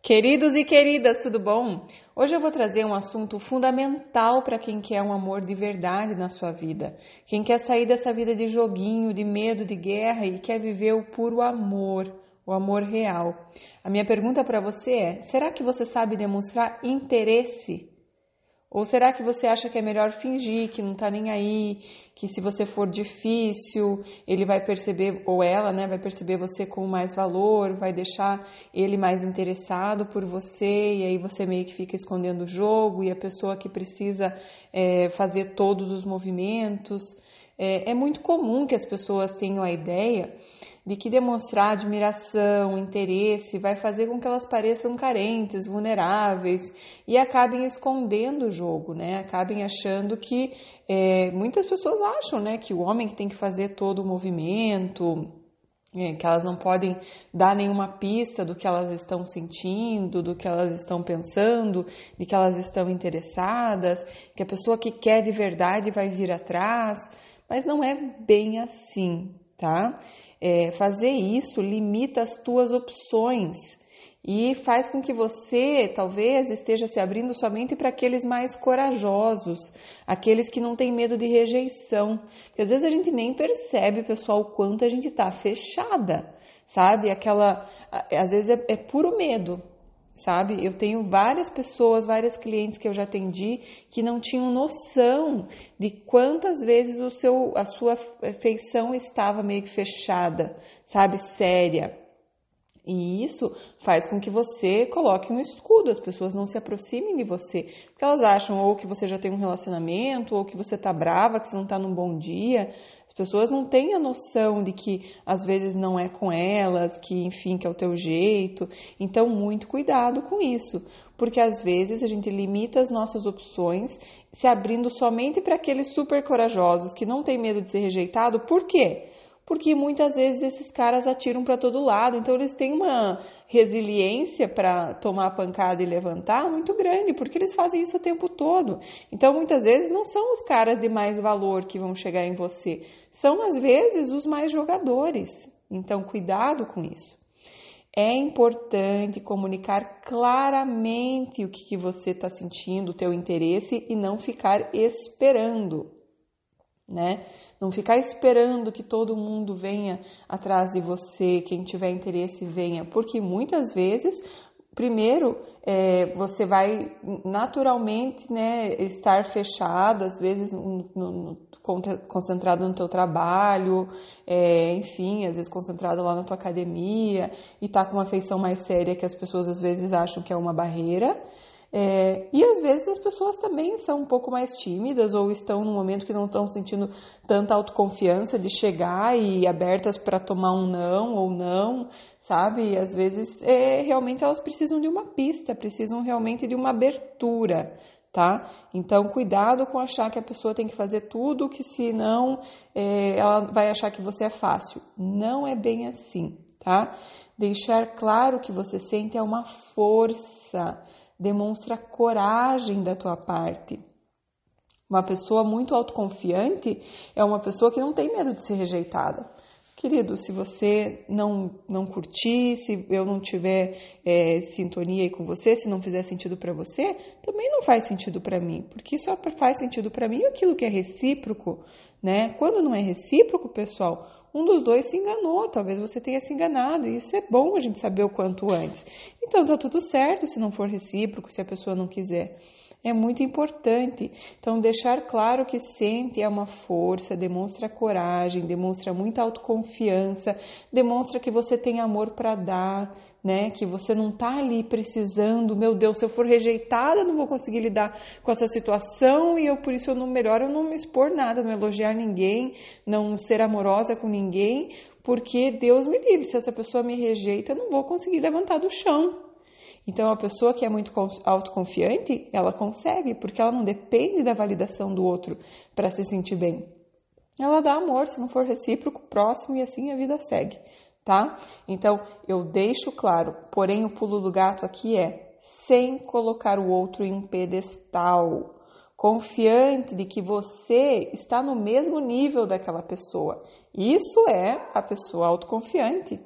Queridos e queridas, tudo bom? Hoje eu vou trazer um assunto fundamental para quem quer um amor de verdade na sua vida. Quem quer sair dessa vida de joguinho, de medo, de guerra e quer viver o puro amor, o amor real. A minha pergunta para você é: será que você sabe demonstrar interesse ou será que você acha que é melhor fingir que não tá nem aí, que se você for difícil, ele vai perceber, ou ela, né, vai perceber você com mais valor, vai deixar ele mais interessado por você, e aí você meio que fica escondendo o jogo, e a pessoa que precisa é, fazer todos os movimentos. É, é muito comum que as pessoas tenham a ideia de que demonstrar admiração, interesse, vai fazer com que elas pareçam carentes, vulneráveis e acabem escondendo o jogo, né? Acabem achando que é, muitas pessoas acham, né, que o homem que tem que fazer todo o movimento, é, que elas não podem dar nenhuma pista do que elas estão sentindo, do que elas estão pensando, de que elas estão interessadas, que a pessoa que quer de verdade vai vir atrás, mas não é bem assim, tá? É, fazer isso limita as tuas opções e faz com que você talvez esteja se abrindo somente para aqueles mais corajosos, aqueles que não têm medo de rejeição. Porque às vezes a gente nem percebe, pessoal, o quanto a gente está fechada, sabe? Aquela, às vezes é, é puro medo, sabe? Eu tenho várias pessoas, várias clientes que eu já atendi que não tinham noção de quantas vezes o seu, a sua feição estava meio que fechada, sabe? Séria. E isso faz com que você coloque um escudo, as pessoas não se aproximem de você, porque elas acham ou que você já tem um relacionamento, ou que você tá brava, que você não tá num bom dia. As pessoas não têm a noção de que às vezes não é com elas, que enfim, que é o teu jeito. Então, muito cuidado com isso, porque às vezes a gente limita as nossas opções se abrindo somente para aqueles super corajosos que não têm medo de ser rejeitado. Por quê? Porque muitas vezes esses caras atiram para todo lado, então eles têm uma resiliência para tomar a pancada e levantar muito grande, porque eles fazem isso o tempo todo. Então muitas vezes não são os caras de mais valor que vão chegar em você, são às vezes os mais jogadores. Então cuidado com isso. É importante comunicar claramente o que, que você está sentindo, o teu interesse e não ficar esperando né? Não ficar esperando que todo mundo venha atrás de você, quem tiver interesse venha, porque muitas vezes, primeiro, é, você vai naturalmente, né, estar fechado, às vezes no, no, concentrado no teu trabalho, é, enfim, às vezes concentrado lá na tua academia e tá com uma feição mais séria que as pessoas às vezes acham que é uma barreira. É, e às vezes as pessoas também são um pouco mais tímidas ou estão num momento que não estão sentindo tanta autoconfiança de chegar e abertas para tomar um não ou não, sabe? E às vezes é, realmente elas precisam de uma pista, precisam realmente de uma abertura, tá? Então cuidado com achar que a pessoa tem que fazer tudo, que senão é, ela vai achar que você é fácil. Não é bem assim, tá? Deixar claro que você sente é uma força demonstra coragem da tua parte. Uma pessoa muito autoconfiante é uma pessoa que não tem medo de ser rejeitada. Querido, se você não, não curtir, se eu não tiver é, sintonia aí com você, se não fizer sentido para você, também não faz sentido para mim, porque só faz sentido para mim aquilo que é recíproco, né? Quando não é recíproco, pessoal, um dos dois se enganou, talvez você tenha se enganado, e isso é bom a gente saber o quanto antes. Então tá tudo certo se não for recíproco, se a pessoa não quiser. É muito importante. Então, deixar claro que sente é uma força, demonstra coragem, demonstra muita autoconfiança, demonstra que você tem amor para dar, né? Que você não tá ali precisando, meu Deus, se eu for rejeitada, não vou conseguir lidar com essa situação e eu por isso eu não melhor eu não me expor nada, não elogiar ninguém, não ser amorosa com ninguém, porque Deus me livre, se essa pessoa me rejeita, eu não vou conseguir levantar do chão. Então, a pessoa que é muito autoconfiante, ela consegue, porque ela não depende da validação do outro para se sentir bem. Ela dá amor, se não for recíproco, próximo e assim a vida segue tá? Então, eu deixo claro, porém o pulo do gato aqui é sem colocar o outro em um pedestal, confiante de que você está no mesmo nível daquela pessoa. Isso é a pessoa autoconfiante,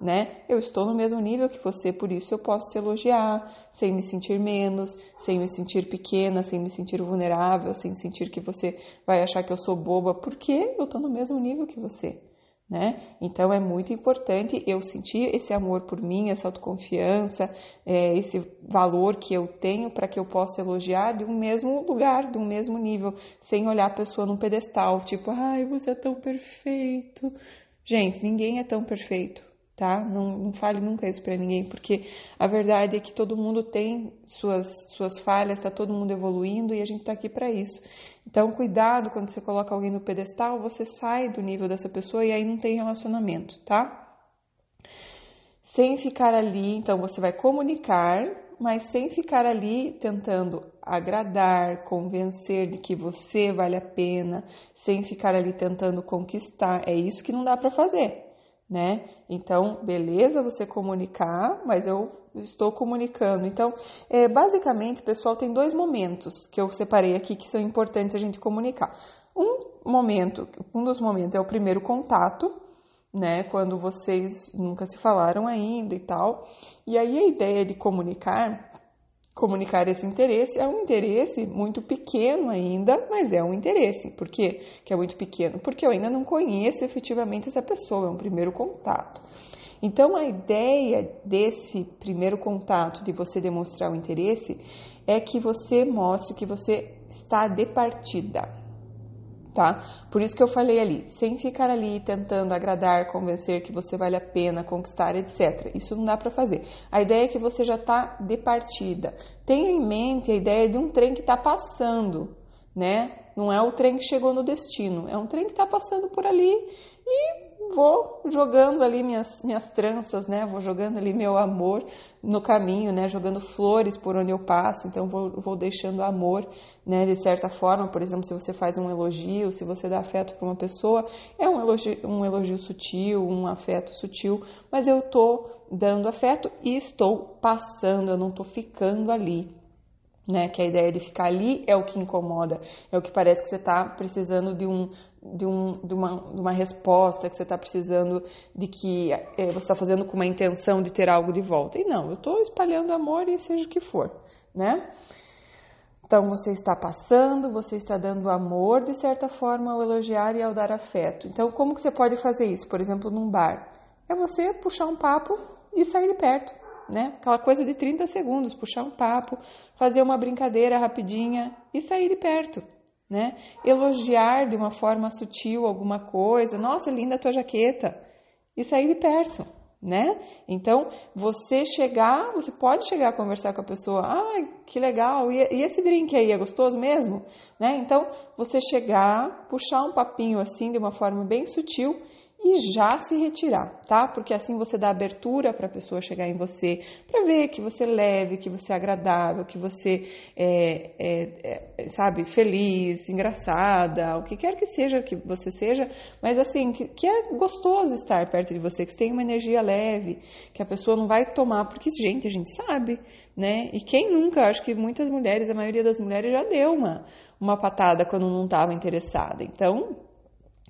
né? Eu estou no mesmo nível que você, por isso eu posso te elogiar, sem me sentir menos, sem me sentir pequena, sem me sentir vulnerável, sem sentir que você vai achar que eu sou boba, porque eu estou no mesmo nível que você. Né? Então é muito importante eu sentir esse amor por mim, essa autoconfiança, é, esse valor que eu tenho para que eu possa elogiar de um mesmo lugar, de um mesmo nível, sem olhar a pessoa num pedestal, tipo, ai, você é tão perfeito. Gente, ninguém é tão perfeito tá? Não, não fale nunca isso para ninguém, porque a verdade é que todo mundo tem suas, suas falhas, está todo mundo evoluindo e a gente está aqui para isso. Então, cuidado quando você coloca alguém no pedestal, você sai do nível dessa pessoa e aí não tem relacionamento, tá? Sem ficar ali, então você vai comunicar, mas sem ficar ali tentando agradar, convencer de que você vale a pena, sem ficar ali tentando conquistar. É isso que não dá para fazer né? Então, beleza você comunicar, mas eu estou comunicando. Então, é, basicamente, pessoal, tem dois momentos que eu separei aqui que são importantes a gente comunicar. Um momento, um dos momentos é o primeiro contato, né? Quando vocês nunca se falaram ainda e tal. E aí a ideia de comunicar comunicar esse interesse. É um interesse muito pequeno ainda, mas é um interesse. Por quê que é muito pequeno? Porque eu ainda não conheço efetivamente essa pessoa, é um primeiro contato. Então, a ideia desse primeiro contato, de você demonstrar o interesse, é que você mostre que você está de partida tá? Por isso que eu falei ali, sem ficar ali tentando agradar, convencer que você vale a pena conquistar, etc. Isso não dá para fazer. A ideia é que você já está de partida. Tenha em mente a ideia de um trem que está passando, né? Não é o trem que chegou no destino, é um trem que está passando por ali e vou jogando ali minhas, minhas tranças, né? Vou jogando ali meu amor no caminho, né? Jogando flores por onde eu passo, então vou, vou deixando amor, né? De certa forma, por exemplo, se você faz um elogio, se você dá afeto para uma pessoa, é um elogio, um elogio sutil, um afeto sutil, mas eu tô dando afeto e estou passando, eu não tô ficando ali, né? Que a ideia de ficar ali é o que incomoda, é o que parece que você está precisando de, um, de, um, de, uma, de uma resposta, que você está precisando de que é, você está fazendo com uma intenção de ter algo de volta. E não, eu estou espalhando amor e seja o que for, né? Então você está passando, você está dando amor de certa forma ao elogiar e ao dar afeto. Então como que você pode fazer isso? Por exemplo, num bar, é você puxar um papo e sair de perto né? Aquela coisa de 30 segundos, puxar um papo, fazer uma brincadeira rapidinha e sair de perto, né? Elogiar de uma forma sutil alguma coisa, nossa, linda tua jaqueta, e sair de perto, né? Então, você chegar, você pode chegar a conversar com a pessoa, ah, que legal, e, e esse drink aí é gostoso mesmo? Né? Então, você chegar, puxar um papinho assim de uma forma bem sutil e já se retirar, tá? Porque assim você dá abertura para a pessoa chegar em você, para ver que você é leve, que você é agradável, que você é, é, é, sabe, feliz, engraçada, o que quer que seja que você seja, mas assim, que, que, é gostoso estar perto de você, que você tem uma energia leve, que a pessoa não vai tomar, porque, gente, a gente sabe, né? E quem nunca, acho que muitas mulheres, a maioria das mulheres já deu uma, uma patada quando não estava interessada. Então,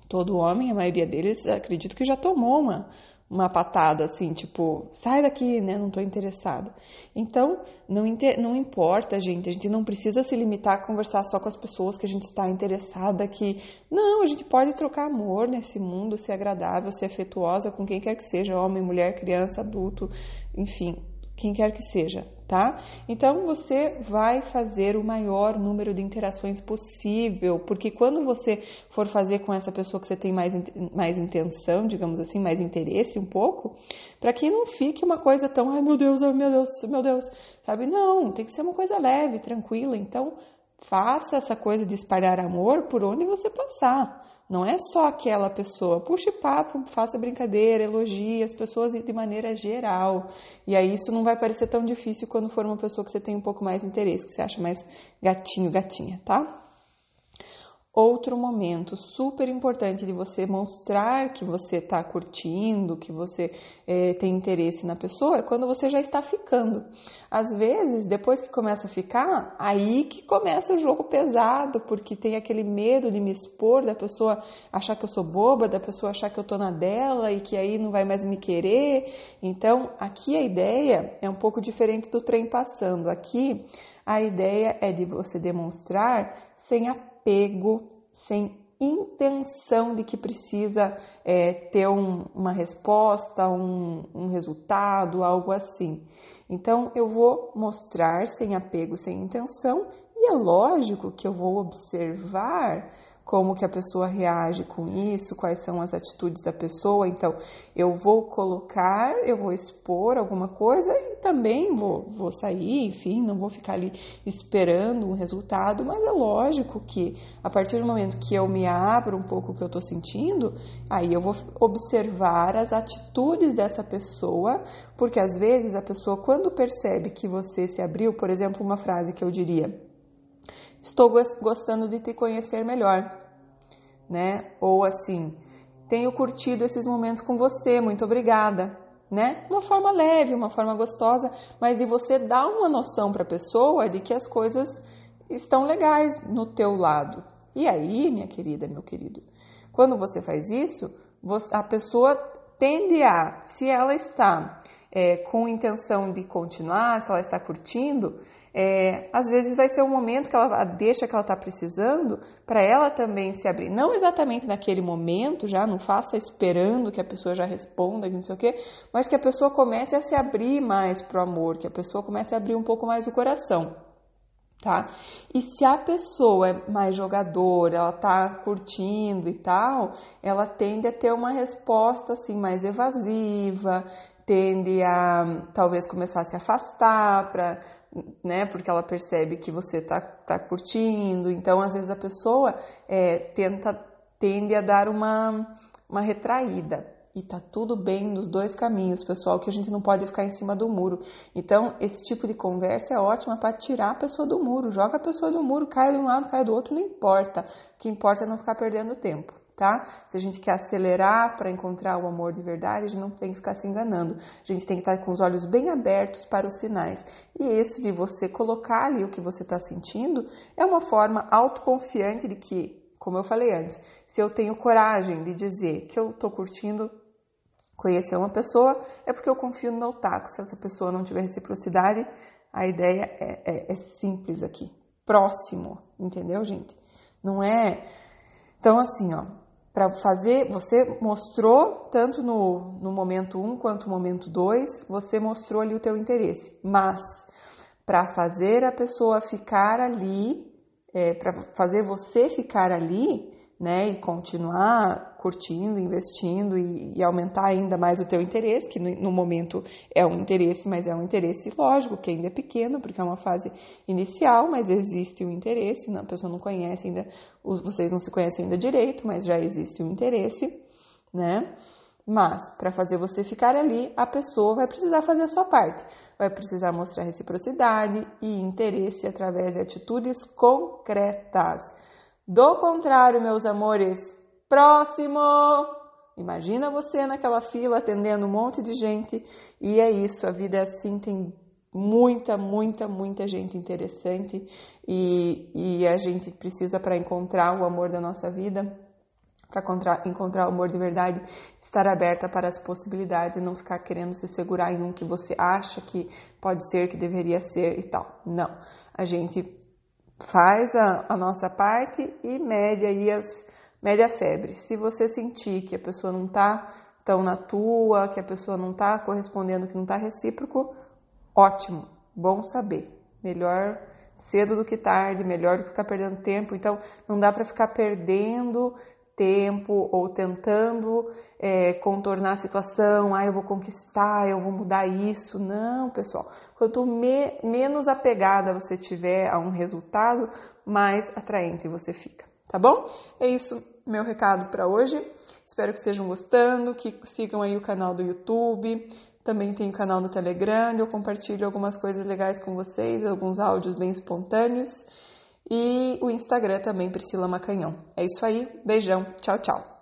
todo homem, a maioria deles, acredito que já tomou uma, uma patada assim, tipo, sai daqui, né? Não tô interessada. Então, não, não importa, gente, a gente não precisa se limitar a conversar só com as pessoas que a gente está interessada, que não, a gente pode trocar amor nesse mundo, ser agradável, ser afetuosa com quem quer que seja, homem, mulher, criança, adulto, enfim, quem quer que seja, tá? Então você vai fazer o maior número de interações possível, porque quando você for fazer com essa pessoa que você tem mais, mais intenção, digamos assim, mais interesse um pouco, para que não fique uma coisa tão, ai meu Deus, ai meu Deus, meu Deus, sabe? Não, tem que ser uma coisa leve, tranquila. Então faça essa coisa de espalhar amor por onde você passar. Não é só aquela pessoa. Puxe papo, faça brincadeira, elogie as pessoas de maneira geral. E aí isso não vai parecer tão difícil quando for uma pessoa que você tem um pouco mais interesse, que você acha mais gatinho, gatinha, tá? Outro momento super importante de você mostrar que você está curtindo, que você é, tem interesse na pessoa, é quando você já está ficando. Às vezes, depois que começa a ficar, aí que começa o jogo pesado, porque tem aquele medo de me expor, da pessoa achar que eu sou boba, da pessoa achar que eu tô na dela e que aí não vai mais me querer. Então, aqui a ideia é um pouco diferente do trem passando. Aqui, a ideia é de você demonstrar sem apego, sem intenção de que precisa é, ter um, uma resposta, um, um resultado, algo assim. Então, eu vou mostrar sem apego, sem intenção, e é lógico que eu vou observar como que a pessoa reage com isso, quais são as atitudes da pessoa. Então, eu vou colocar, eu vou expor alguma coisa e também vou, vou sair, enfim, não vou ficar ali esperando um resultado, mas é lógico que a partir do momento que eu me abro um pouco o que eu estou sentindo, aí eu vou observar as atitudes dessa pessoa, porque às vezes a pessoa, quando percebe que você se abriu, por exemplo, uma frase que eu diria Estou gostando de te conhecer melhor, né? Ou assim, tenho curtido esses momentos com você, muito obrigada, né? Uma forma leve, uma forma gostosa, mas de você dar uma noção para a pessoa de que as coisas estão legais no teu lado. E aí, minha querida, meu querido, quando você faz isso, a pessoa tende a, se ela está é, com intenção de continuar, se ela está curtindo, é, às vezes vai ser um momento que ela deixa que ela está precisando para ela também se abrir. Não exatamente naquele momento, já não faça esperando que a pessoa já responda, não sei o quê, mas que a pessoa comece a se abrir mais para o amor, que a pessoa comece a abrir um pouco mais o coração. Tá? E se a pessoa é mais jogadora, ela tá curtindo e tal, ela tende a ter uma resposta assim mais evasiva, tende a talvez começar a se afastar para né? Porque ela percebe que você tá, tá curtindo. Então, às vezes a pessoa é, tenta tende a dar uma, uma retraída. E tá tudo bem nos dois caminhos, pessoal, que a gente não pode ficar em cima do muro. Então, esse tipo de conversa é ótima para tirar a pessoa do muro. Joga a pessoa do muro, cai de um lado, cai do outro, não importa. O que importa é não ficar perdendo tempo tá? Se a gente quer acelerar para encontrar o amor de verdade, a gente não tem que ficar se enganando. A gente tem que estar com os olhos bem abertos para os sinais. E isso de você colocar ali o que você está sentindo é uma forma autoconfiante de que, como eu falei antes, se eu tenho coragem de dizer que eu estou curtindo conhecer uma pessoa, é porque eu confio no meu taco. Se essa pessoa não tiver reciprocidade, a ideia é, é, é simples aqui. Próximo, entendeu, gente? Não é. Então, assim, ó, para fazer, você mostrou tanto no, no momento 1 um quanto no momento 2, você mostrou ali o teu interesse. Mas para fazer a pessoa ficar ali, é, para fazer você ficar ali, né, e continuar curtindo, investindo e, e, aumentar ainda mais o teu interesse, que no, no, momento é um interesse, mas é um interesse lógico, que ainda é pequeno, porque é uma fase inicial, mas existe o um interesse, a pessoa não conhece ainda, vocês não se conhecem ainda direito, mas já existe o um interesse, né? Mas para fazer você ficar ali, a pessoa vai precisar fazer a sua parte. Vai precisar mostrar reciprocidade e interesse através de atitudes concretas. Do contrário, meus amores, próximo! Imagina você naquela fila atendendo um monte de gente e é isso, a vida é assim, tem muita, muita, muita gente interessante e, e a gente precisa para encontrar o amor da nossa vida, para encontrar, o amor de verdade, estar aberta para as possibilidades e não ficar querendo se segurar em um que você acha que pode ser, que deveria ser e tal. Não, a gente faz a, a nossa parte e mede aí as mede a febre. Se você sentir que a pessoa não está tão na tua, que a pessoa não está correspondendo, que não está recíproco, ótimo, bom saber. Melhor cedo do que tarde, melhor do que ficar perdendo tempo. Então, não dá para ficar perdendo tempo ou tentando é, contornar a situação, ah, eu vou conquistar, eu vou mudar isso. Não, pessoal. Quanto me, menos apegada você tiver a um resultado, mais atraente você fica, tá bom? É isso, meu recado para hoje. Espero que estejam gostando, que sigam aí o canal do YouTube. Também tem o canal no Telegram, eu compartilho algumas coisas legais com vocês, alguns áudios bem espontâneos. E o Instagram também Priscila Macanhão. É isso aí, beijão, tchau, tchau.